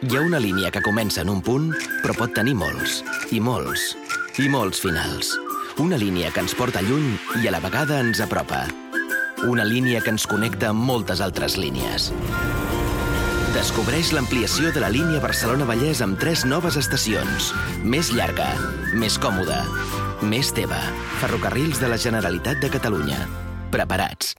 Hi ha una línia que comença en un punt, però pot tenir molts, i molts, i molts finals. Una línia que ens porta lluny i a la vegada ens apropa. Una línia que ens connecta amb moltes altres línies. Descobreix l'ampliació de la línia Barcelona-Vallès amb tres noves estacions. Més llarga, més còmoda, més teva. Ferrocarrils de la Generalitat de Catalunya. Preparats.